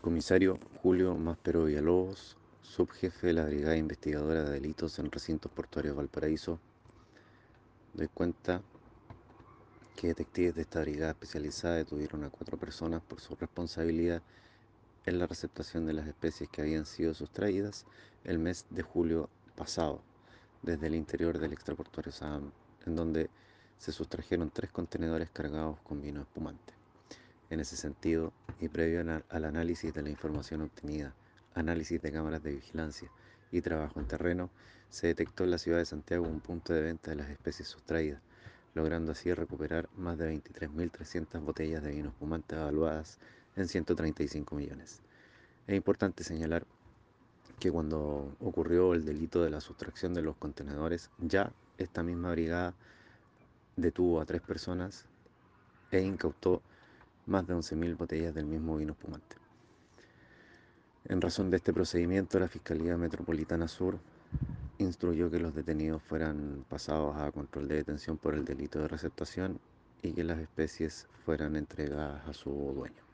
Comisario Julio Maspero Villalobos, subjefe de la Brigada Investigadora de Delitos en Recintos Portuarios Valparaíso, doy cuenta que detectives de esta brigada especializada detuvieron a cuatro personas por su responsabilidad en la receptación de las especies que habían sido sustraídas el mes de julio pasado desde el interior del extraportuario Sam, en donde se sustrajeron tres contenedores cargados con vino espumante. En ese sentido, y previo al análisis de la información obtenida, análisis de cámaras de vigilancia y trabajo en terreno, se detectó en la ciudad de Santiago un punto de venta de las especies sustraídas, logrando así recuperar más de 23.300 botellas de vino espumante evaluadas en 135 millones. Es importante señalar que cuando ocurrió el delito de la sustracción de los contenedores, ya esta misma brigada detuvo a tres personas e incautó más de 11.000 botellas del mismo vino espumante. En razón de este procedimiento, la Fiscalía Metropolitana Sur instruyó que los detenidos fueran pasados a control de detención por el delito de receptación y que las especies fueran entregadas a su dueño.